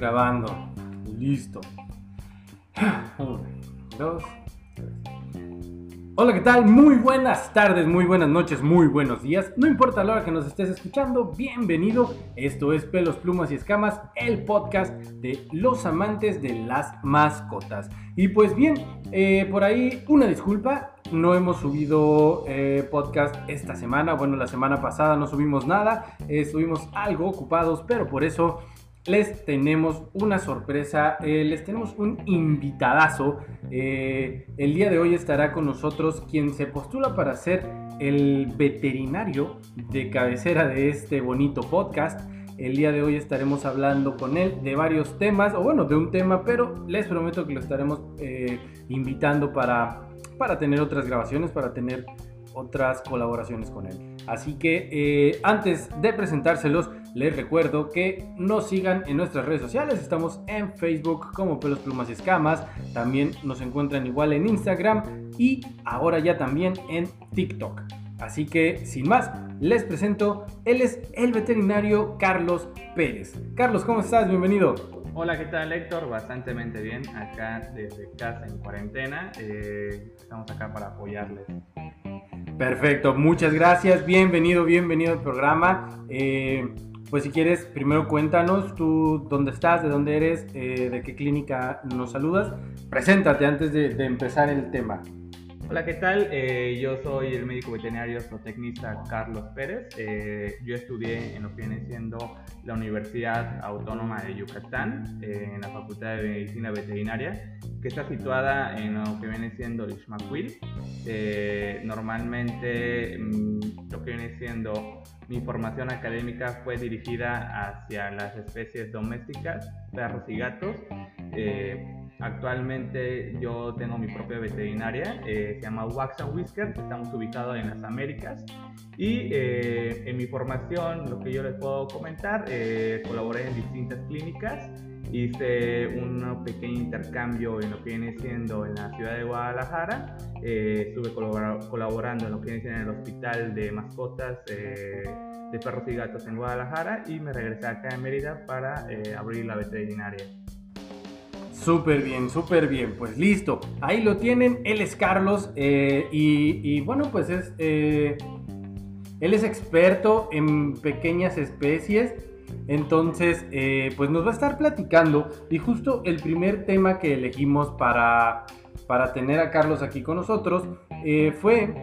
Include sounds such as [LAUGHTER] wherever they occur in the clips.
grabando. Listo. Uno, dos, tres. Hola, ¿qué tal? Muy buenas tardes, muy buenas noches, muy buenos días. No importa la hora que nos estés escuchando, bienvenido. Esto es Pelos, Plumas y Escamas, el podcast de los amantes de las mascotas. Y pues bien, eh, por ahí una disculpa, no hemos subido eh, podcast esta semana. Bueno, la semana pasada no subimos nada, estuvimos algo ocupados, pero por eso les tenemos una sorpresa, eh, les tenemos un invitadazo. Eh, el día de hoy estará con nosotros quien se postula para ser el veterinario de cabecera de este bonito podcast. El día de hoy estaremos hablando con él de varios temas, o bueno, de un tema, pero les prometo que lo estaremos eh, invitando para, para tener otras grabaciones, para tener otras colaboraciones con él. Así que antes de presentárselos, les recuerdo que nos sigan en nuestras redes sociales. Estamos en Facebook como Pelos, Plumas y Escamas. También nos encuentran igual en Instagram y ahora ya también en TikTok. Así que sin más, les presento, él es el veterinario Carlos Pérez. Carlos, ¿cómo estás? Bienvenido. Hola, ¿qué tal Héctor? Bastante bien, acá desde casa en cuarentena. Eh, estamos acá para apoyarles. Perfecto, muchas gracias. Bienvenido, bienvenido al programa. Eh, pues si quieres, primero cuéntanos tú dónde estás, de dónde eres, eh, de qué clínica nos saludas. Preséntate antes de, empezar el tema. Hola, ¿qué tal? Eh, yo soy el médico veterinario zootecnista Carlos Pérez. Eh, yo estudié en lo que viene siendo la Universidad Autónoma de Yucatán, en la Facultad de Medicina Veterinaria, que está situada en lo que viene siendo Lixmaquil. normalmente mm, lo que viene siendo mi formación académica fue dirigida hacia las especies domésticas, perros y gatos. Eh, actualmente yo tengo mi propia veterinaria, eh, se llama Wax and Whisker, estamos ubicados en las Américas. Y eh, en mi formación, lo que yo les puedo comentar, colaboré en distintas clínicas hice un pequeño intercambio en lo que viene siendo en la ciudad de Guadalajara. Eh, estuve colaborando en lo que viene siendo en el hospital de mascotas eh, de perros y gatos en Guadalajara y me regresé acá en Mérida para eh, abrir la veterinaria. Súper bien, súper bien. Pues listo. Ahí lo tienen. Él es Carlos. y, y, bueno, pues es. él es experto en pequeñas especies. Entonces, eh, pues nos va a estar platicando y justo el primer tema que elegimos para, para tener a Carlos aquí con nosotros eh, fue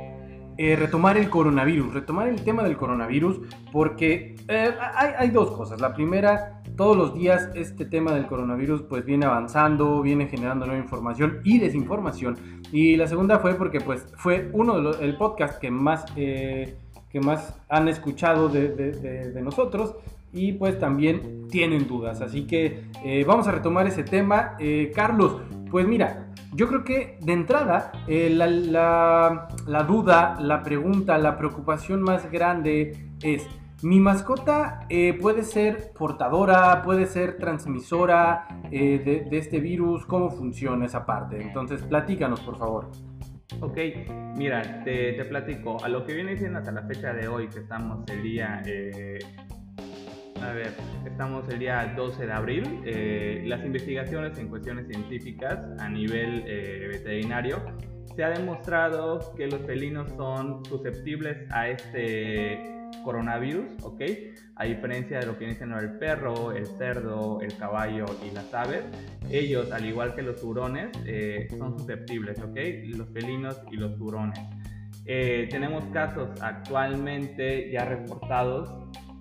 eh, retomar el coronavirus, retomar el tema del coronavirus, porque hay, dos cosas. La primera, todos los días este tema del coronavirus pues viene avanzando, viene generando nueva información y desinformación. Y la segunda fue porque pues fue uno de los, el podcast que más, que más han escuchado de, nosotros y pues también tienen dudas. Así que eh, vamos a retomar ese tema. Eh, Carlos, pues mira, yo creo que de entrada eh, la, duda, la pregunta, la preocupación más grande es, ¿mi mascota puede ser portadora, puede ser transmisora de, este virus? ¿Cómo funciona esa parte? Entonces, platícanos, por favor. Ok, mira, te, platico. A lo que viene siendo hasta la fecha de hoy, que estamos el día a ver, estamos el día 12 de abril. Eh, las investigaciones en cuestiones científicas a nivel eh, veterinario se ha demostrado que los felinos son susceptibles a este coronavirus, ¿ok? A diferencia de lo que siendo el perro, el cerdo, el caballo y las aves, ellos, al igual que los hurones, eh, son susceptibles, ¿ok? Los felinos y los hurones. tenemos casos actualmente ya reportados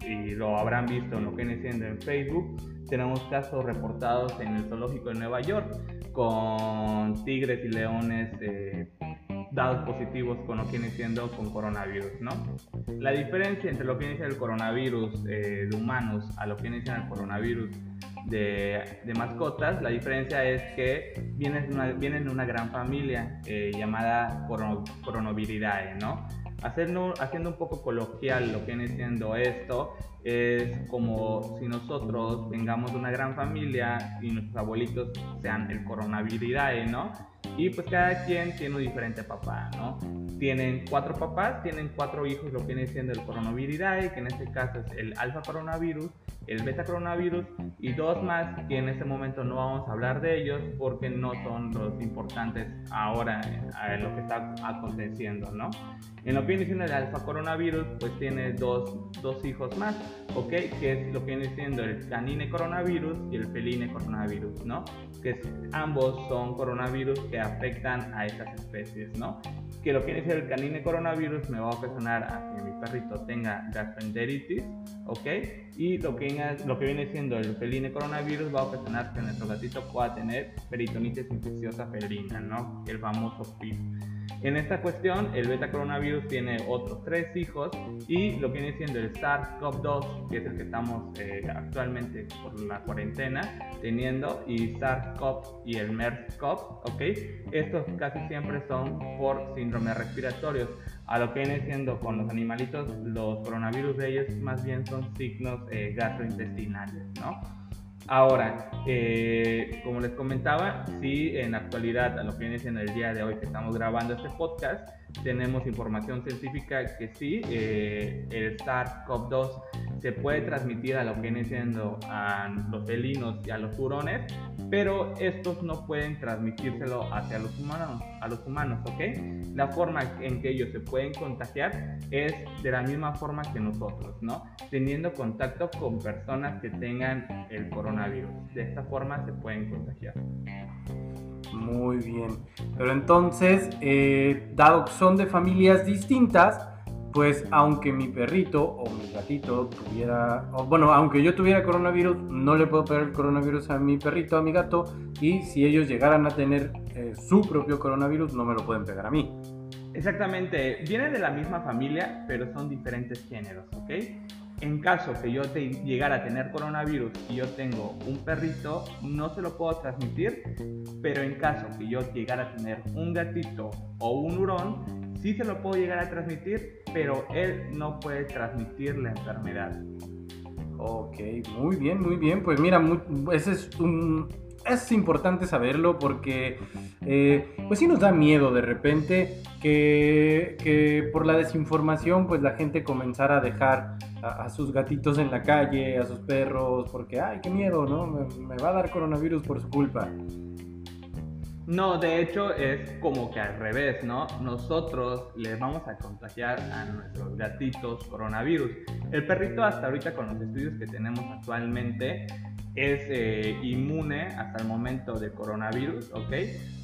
y lo habrán visto en lo que viene en Facebook, tenemos casos reportados en el zoológico de Nueva York con tigres y leones eh, dados positivos con lo que viene siendo con coronavirus, ¿no? La diferencia entre lo que viene siendo el coronavirus eh, de humanos a lo que viene siendo el coronavirus de, de, mascotas, la diferencia es que vienen de una, vienen una gran familia eh, llamada Coronaviridae, ¿no? Haciendo, haciendo un poco coloquial lo que viene siendo esto, es como si nosotros vengamos de una gran familia y nuestros abuelitos sean el coronaviridae, ¿no? Y pues cada quien tiene un diferente papá, ¿no? Tienen cuatro papás, tienen cuatro hijos, lo que viene siendo el coronavirus, que en este caso es el alfa coronavirus, el beta coronavirus y dos más que en este momento no vamos a hablar de ellos porque no son los importantes ahora en lo que está aconteciendo, ¿no? En lo que viene siendo el alfa coronavirus, pues tiene dos, dos hijos más, ¿ok? Que es lo que viene siendo el canine coronavirus y el feline coronavirus, ¿no? Que ambos son coronavirus que afectan a estas especies, ¿no? Que lo que siendo el canine coronavirus me va a ocasionar a que mi perrito tenga gastroenteritis, ¿ok? Y lo que, lo que viene siendo el feline coronavirus va a ocasionar que nuestro gatito pueda tener peritonitis infecciosa felina, ¿no? El famoso PIP. En esta cuestión, el beta coronavirus tiene otros tres hijos y lo que viene siendo el SARS-CoV-2, que es el que estamos eh, actualmente por la cuarentena teniendo, y SARS-CoV y el MERS-CoV, ¿ok? Estos casi siempre son por síndromes respiratorios. A lo que viene siendo con los animalitos, los coronavirus de ellos más bien son signos eh, gastrointestinales, ¿no? Ahora, eh, como les comentaba, sí, en la actualidad, a lo que viene siendo el día de hoy que estamos grabando este podcast, tenemos información científica que sí, eh, el SARS-CoV-2 se puede transmitir a lo que viene siendo a los felinos y a los hurones, pero estos no pueden transmitírselo hacia los humanos, a los humanos, ¿ok? La forma en que ellos se pueden contagiar es de la misma forma que nosotros, ¿no? Teniendo contacto con personas que tengan el coronavirus. De esta forma se pueden contagiar. Muy bien. Pero entonces, eh, dado que son de familias distintas, pues aunque mi perrito o mi gatito tuviera, o bueno, aunque yo tuviera coronavirus, no le puedo pegar el coronavirus a mi perrito, a mi gato, y si ellos llegaran a tener eh, su propio coronavirus, no me lo pueden pegar a mí. Exactamente, vienen de la misma familia, pero son diferentes géneros, ¿ok? En caso que yo te llegara a tener coronavirus y yo tengo un perrito, no se lo puedo transmitir, pero en caso que yo llegara a tener un gatito o un hurón, sí se lo puedo llegar a transmitir, pero él no puede transmitir la enfermedad. Ok, muy bien, muy bien. Pues mira, ese es un, es importante saberlo porque eh, pues sí nos da miedo de repente que, que, por la desinformación pues la gente comenzara a dejar a, sus gatitos en la calle, a sus perros, porque ay, qué miedo, ¿no? Me, va a dar coronavirus por su culpa. No, de hecho es como que al revés, ¿no? Nosotros les vamos a contagiar a nuestros gatitos coronavirus. El perrito hasta ahorita con los estudios que tenemos actualmente es eh, inmune hasta el momento de coronavirus, ¿ok?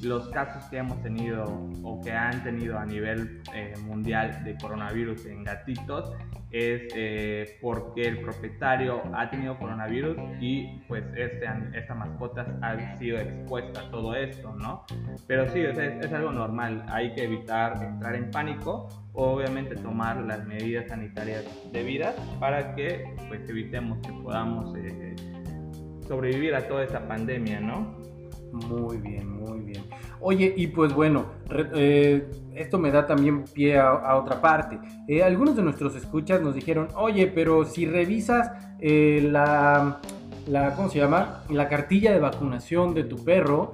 Los casos que hemos tenido o que han tenido a nivel eh, mundial de coronavirus en gatitos es eh, porque el propietario ha tenido coronavirus y pues este, esta mascota ha sido expuesta a todo esto, ¿no? Pero sí, es, es algo normal, hay que evitar entrar en pánico, obviamente tomar las medidas sanitarias debidas para que pues evitemos que podamos sobrevivir a toda esa pandemia, ¿no? Muy bien, muy bien. Oye, y pues bueno, eh, esto me da también pie a, otra parte. Eh, algunos de nuestros escuchas nos dijeron, oye, pero si revisas eh, la, la, ¿cómo se llama? La cartilla de vacunación de tu perro,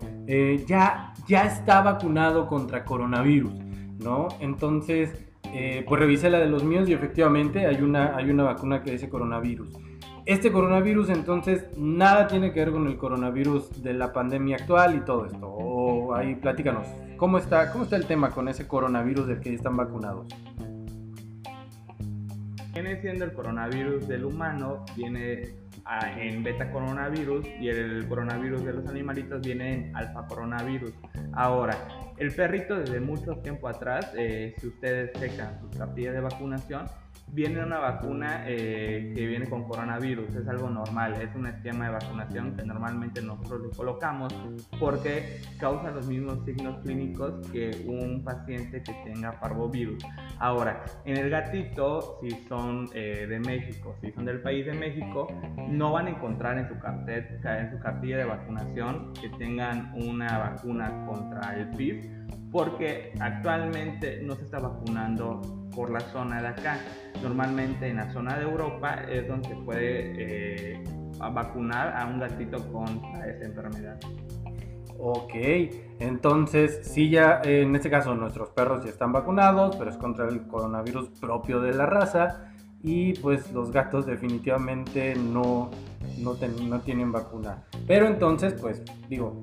ya, ya está vacunado contra coronavirus, ¿no? Entonces, pues revisé la de los míos y efectivamente hay una, hay una vacuna que dice coronavirus. Este coronavirus entonces nada tiene que ver con el coronavirus de la pandemia actual y todo esto. O ahí platícanos, ¿cómo está, cómo está el tema con ese coronavirus del que están vacunados? Viene siendo el coronavirus del humano, viene en beta coronavirus y el coronavirus de los animalitos viene en alfa coronavirus. Ahora, el perrito desde mucho tiempo atrás, eh, si ustedes checan sus cartillas de vacunación, viene una vacuna eh, que viene con coronavirus, es algo normal, es un esquema de vacunación que normalmente nosotros le colocamos porque causa los mismos signos clínicos que un paciente que tenga parvovirus. Ahora, en el gatito, si son eh, de México, si son del país de México, no van a encontrar en su, carteta, en su cartilla de vacunación que tengan una vacuna contra el PIB porque actualmente no se está vacunando por la zona de acá. Normalmente en la zona de Europa es donde se puede eh, vacunar a un gatito contra esa enfermedad. Ok, entonces sí ya, en este caso nuestros perros ya están vacunados, pero es contra el coronavirus propio de la raza y pues los gatos definitivamente no, no, no tienen vacuna. Pero entonces pues digo,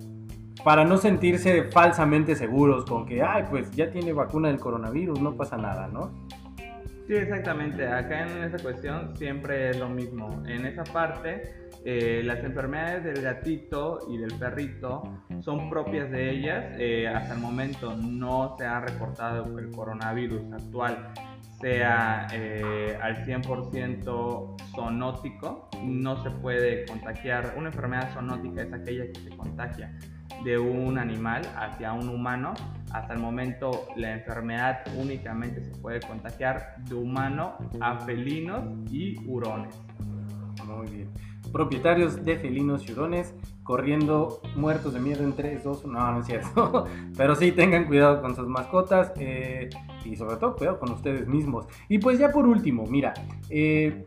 para no sentirse falsamente seguros con que, ay, pues ya tiene vacuna del coronavirus, no pasa nada, ¿no? Sí, exactamente. Acá en esa cuestión siempre es lo mismo. En esa parte eh, las enfermedades del gatito y del perrito son propias de ellas. Eh, hasta el momento no se ha reportado que el coronavirus actual sea eh, al 100% zoonótico. No se puede contagiar. Una enfermedad zoonótica es aquella que se contagia de un animal hacia un humano. Hasta el momento la enfermedad únicamente se puede contagiar de humano a felinos y hurones. Muy bien propietarios de felinos y hurones corriendo muertos de miedo en 3, 2, no, no es cierto. [LAUGHS] Pero sí, tengan cuidado con sus mascotas eh, y sobre todo cuidado con ustedes mismos. Y pues ya por último, mira, eh,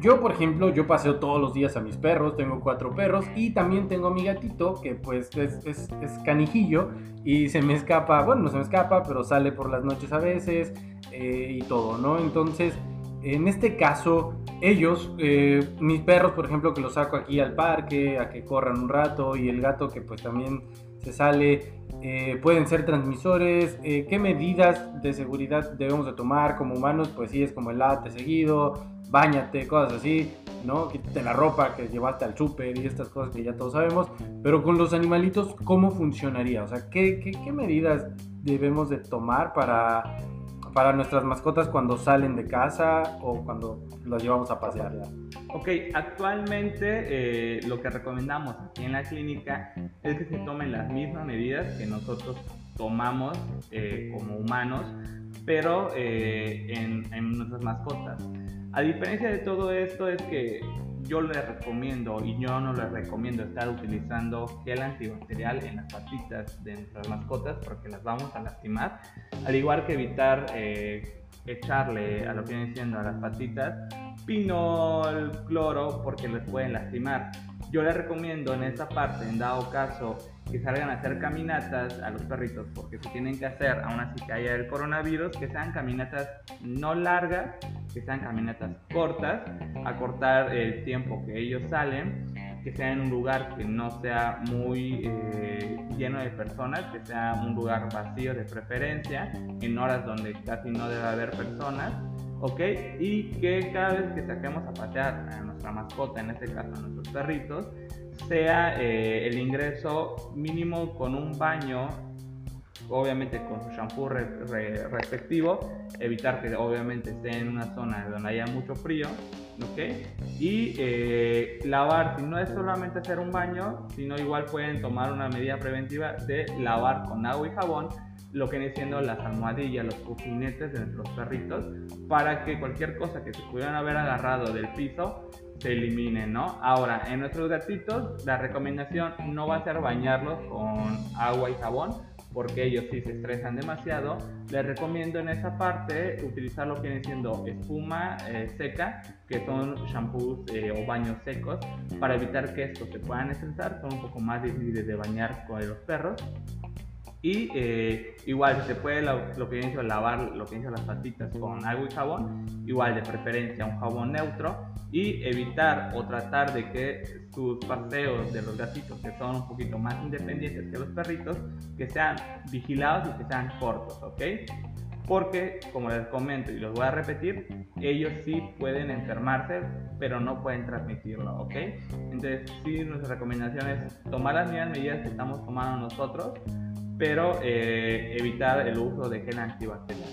yo por ejemplo, yo paseo todos los días a mis perros, tengo cuatro perros y también tengo a mi gatito que pues es, es, es canijillo y se me escapa, bueno, no se me escapa, pero sale por las noches a veces eh, y todo, ¿no? Entonces... En este caso, ellos, eh, mis perros, por ejemplo, que los saco aquí al parque, a que corran un rato, y el gato que pues también se sale, eh, pueden ser transmisores. Eh, ¿Qué medidas de seguridad debemos de tomar como humanos? Pues sí, es como el late seguido, bañate, cosas así, ¿no? Quítate la ropa que llevaste al súper y estas cosas que ya todos sabemos. Pero con los animalitos, ¿cómo funcionaría? O sea, ¿qué, qué, qué medidas debemos de tomar para para nuestras mascotas cuando salen de casa o cuando las llevamos a pasear. Ok, actualmente eh, lo que recomendamos aquí en la clínica es que se tomen las mismas medidas que nosotros tomamos eh, como humanos, pero eh, en nuestras mascotas. A diferencia de todo esto es que yo les recomiendo y yo no les recomiendo estar utilizando gel antibacterial en las patitas de nuestras mascotas porque las vamos a lastimar. Al igual que evitar eh, echarle a lo que viene siendo a las patitas pinol, cloro porque les pueden lastimar. Yo les recomiendo en esta parte, en dado caso que salgan a hacer caminatas a los perritos, porque se tienen que hacer, aún así que haya el coronavirus, que sean caminatas no largas, que sean caminatas cortas, acortar el tiempo que ellos salen, que sea en un lugar que no sea muy eh, lleno de personas, que sea un lugar vacío de preferencia, en horas donde casi no debe haber personas, ¿ok? Y que cada vez que saquemos a pasear a nuestra mascota, en este caso a nuestros perritos, sea eh, el ingreso mínimo con un baño, obviamente con su shampoo respectivo, evitar que obviamente esté en una zona donde haya mucho frío, ¿ok? Y eh, lavar, si no es solamente hacer un baño, sino igual pueden tomar una medida preventiva de lavar con agua y jabón lo que viene siendo las almohadillas, los cojinetes de nuestros perritos, para que cualquier cosa que se pudieran haber agarrado del piso se eliminen, ¿no? Ahora, en nuestros gatitos, la recomendación no va a ser bañarlos con agua y jabón, porque ellos sí se estresan demasiado. Les recomiendo en esa parte utilizar lo que viene siendo espuma eh, seca, que son shampoos eh, o baños secos, para evitar que estos se puedan estresar. Son un poco más difíciles de bañar con los perros. Y eh, igual, si se puede lo, que viene lavar lo que viene las patitas con agua y jabón, igual de preferencia un jabón neutro y evitar o tratar de que sus paseos de los gatitos, que son un poquito más independientes que los perritos, que sean vigilados y que sean cortos, ¿ok? Porque, como les comento y los voy a repetir, ellos sí pueden enfermarse, pero no pueden transmitirlo, ¿ok? Entonces, sí, nuestra recomendación es tomar las mismas medidas que estamos tomando nosotros, pero eh, evitar el uso de gel antibacterial.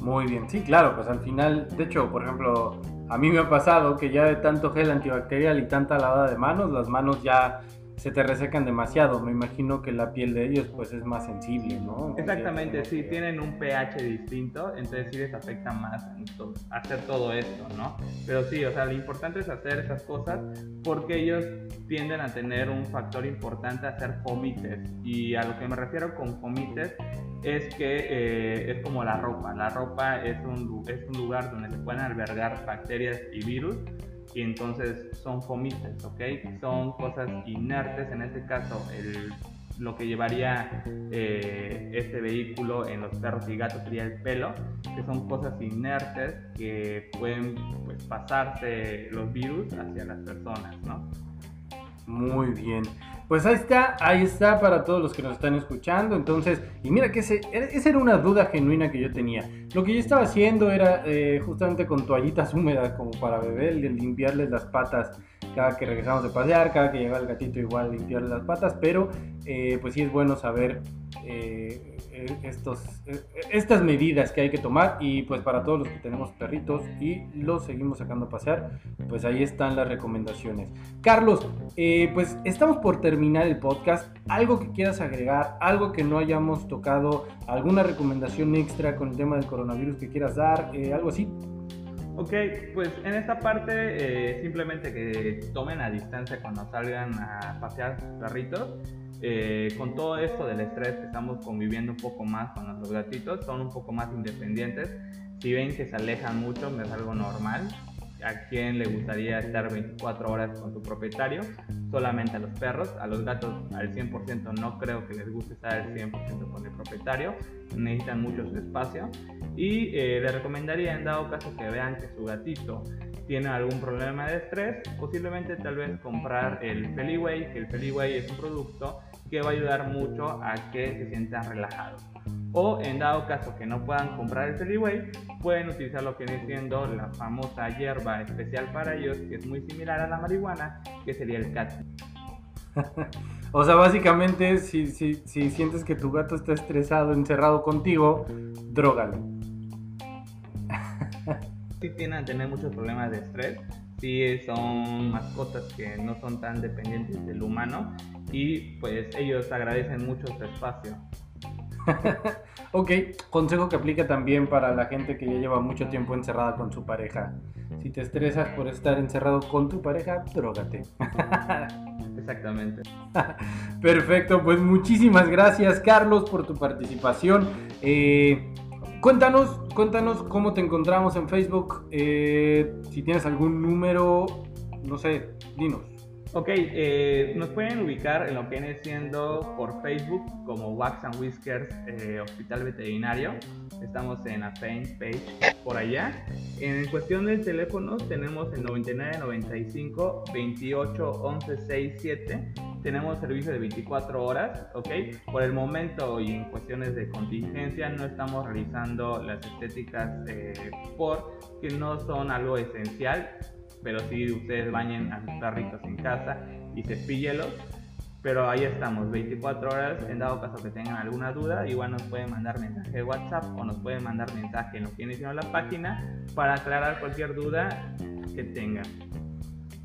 Muy bien, sí, claro, pues al final, de hecho, por ejemplo, a mí me ha pasado que ya de tanto gel antibacterial y tanta lavada de manos, las manos ya se te resecan demasiado. Me imagino que la piel de ellos pues es más sensible, ¿no? Exactamente, sí, tienen un pH distinto, entonces sí les afecta más hacer todo esto, ¿no? Pero sí, o sea, lo importante es hacer esas cosas porque ellos tienden a tener un factor importante a hacer fomites. Y a lo que me refiero con fomites es que eh, es como la ropa. La ropa es un, es un lugar donde se pueden albergar bacterias y virus y entonces son fomites, ¿ok? Son cosas inertes, en este caso el, lo que llevaría eh, este vehículo en los perros y gatos sería el pelo, que son cosas inertes que pueden pues, pasarse los virus hacia las personas, ¿no? Muy bien. Pues ahí está, ahí está para todos los que nos están escuchando. Entonces, y mira que ese, esa era una duda genuina que yo tenía. Lo que yo estaba haciendo era eh, justamente con toallitas húmedas como para beber, limpiarles las patas cada que regresamos de pasear, cada que llega el gatito igual limpiarle las patas, pero eh, pues sí es bueno saber eh, estos, eh, estas medidas que hay que tomar y pues para todos los que tenemos perritos y los seguimos sacando a pasear, pues ahí están las recomendaciones. Carlos, eh, pues estamos por terminar el podcast. ¿Algo que quieras agregar? ¿Algo que no hayamos tocado? ¿Alguna recomendación extra con el tema del coronavirus que quieras dar? ¿Algo así? Ok, pues en esta parte simplemente que tomen a distancia cuando salgan a pasear perritos eh, con todo esto del estrés que estamos conviviendo un poco más con nuestros gatitos, son un poco más independientes. Si ven que se alejan mucho, es algo normal. ¿A quién le gustaría estar 24 horas con su propietario? Solamente a los perros. A los gatos al 100% no creo que les guste estar al 100% con el propietario. Necesitan mucho su espacio. Y eh, le recomendaría en dado caso que vean que su gatito tiene algún problema de estrés, posiblemente tal vez comprar el Feliway, que el Feliway es un producto que va a ayudar mucho a que se sientan relajados. O en dado caso que no puedan comprar el Feliway, pueden utilizar lo que viene siendo la famosa hierba especial para ellos, que es muy similar a la marihuana, que sería el cat. [LAUGHS] o sea, básicamente, si, si, si sientes que tu gato está estresado, encerrado contigo, drógalo. [LAUGHS] sí tienen a tener muchos problemas de estrés, sí son mascotas que no son tan dependientes del humano y pues ellos agradecen mucho su espacio. [LAUGHS] ok, consejo que aplica también para la gente que ya lleva mucho tiempo encerrada con su pareja. Si te estresas por estar encerrado con tu pareja, drogate. [LAUGHS] Exactamente. [LAUGHS] Perfecto, pues muchísimas gracias Carlos por tu participación. Eh, cuéntanos, cuéntanos cómo te encontramos en Facebook. Eh, si tienes algún número, no sé, dinos. Ok, eh, nos pueden ubicar en lo que viene siendo por Facebook como Wax and Whiskers eh, Hospital Veterinario. Estamos en la page por allá. En cuestión de teléfonos tenemos el 9995 28 11 67. Tenemos servicio de 24 horas, ok. Por el momento y en cuestiones de contingencia no estamos realizando las estéticas eh, porque no son algo esencial pero si ustedes bañen a sus perritos en casa y cepíllelos. Pero ahí estamos, 24 horas. En dado caso que tengan alguna duda, igual nos pueden mandar mensaje de WhatsApp o nos pueden mandar mensaje en lo que inició la página para aclarar cualquier duda que tengan.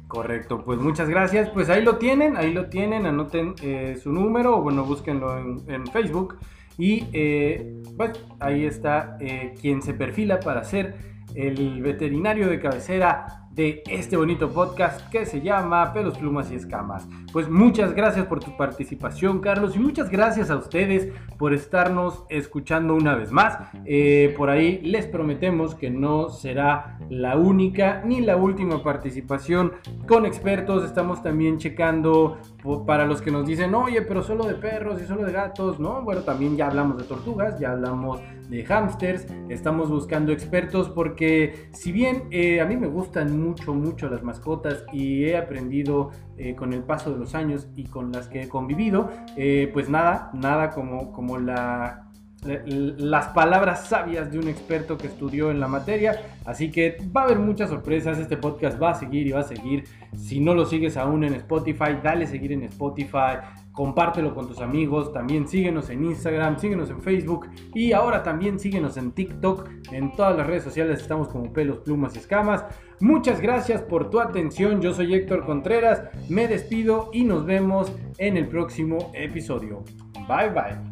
Correcto, pues muchas gracias. Pues ahí lo tienen, ahí lo tienen. Anoten eh, su número o bueno, búsquenlo en, Facebook. Y eh, pues ahí está eh, quien se perfila para ser el veterinario de cabecera de este bonito podcast que se llama Pelos, Plumas y Escamas. Pues muchas gracias por tu participación, Carlos, y muchas gracias a ustedes por estarnos escuchando una vez más. Eh, por ahí les prometemos que no será la única ni la última participación con expertos. Estamos también checando para los que nos dicen, oye, pero solo de perros y solo de gatos, ¿no? Bueno, también ya hablamos de tortugas, ya hablamos de hamsters, estamos buscando expertos porque si bien eh, a mí me gustan mucho, mucho las mascotas y he aprendido eh, con el paso de los años y con las que he convivido, eh, pues nada, nada como, como la las palabras sabias de un experto que estudió en la materia. Así que va a haber muchas sorpresas. Este podcast va a seguir y va a seguir. Si no lo sigues aún en Spotify, dale seguir en Spotify compártelo con tus amigos, también síguenos en Instagram, síguenos en Facebook y ahora también síguenos en TikTok, en todas las redes sociales estamos como pelos, plumas y escamas. Muchas gracias por tu atención, yo soy Héctor Contreras, me despido y nos vemos en el próximo episodio. Bye bye.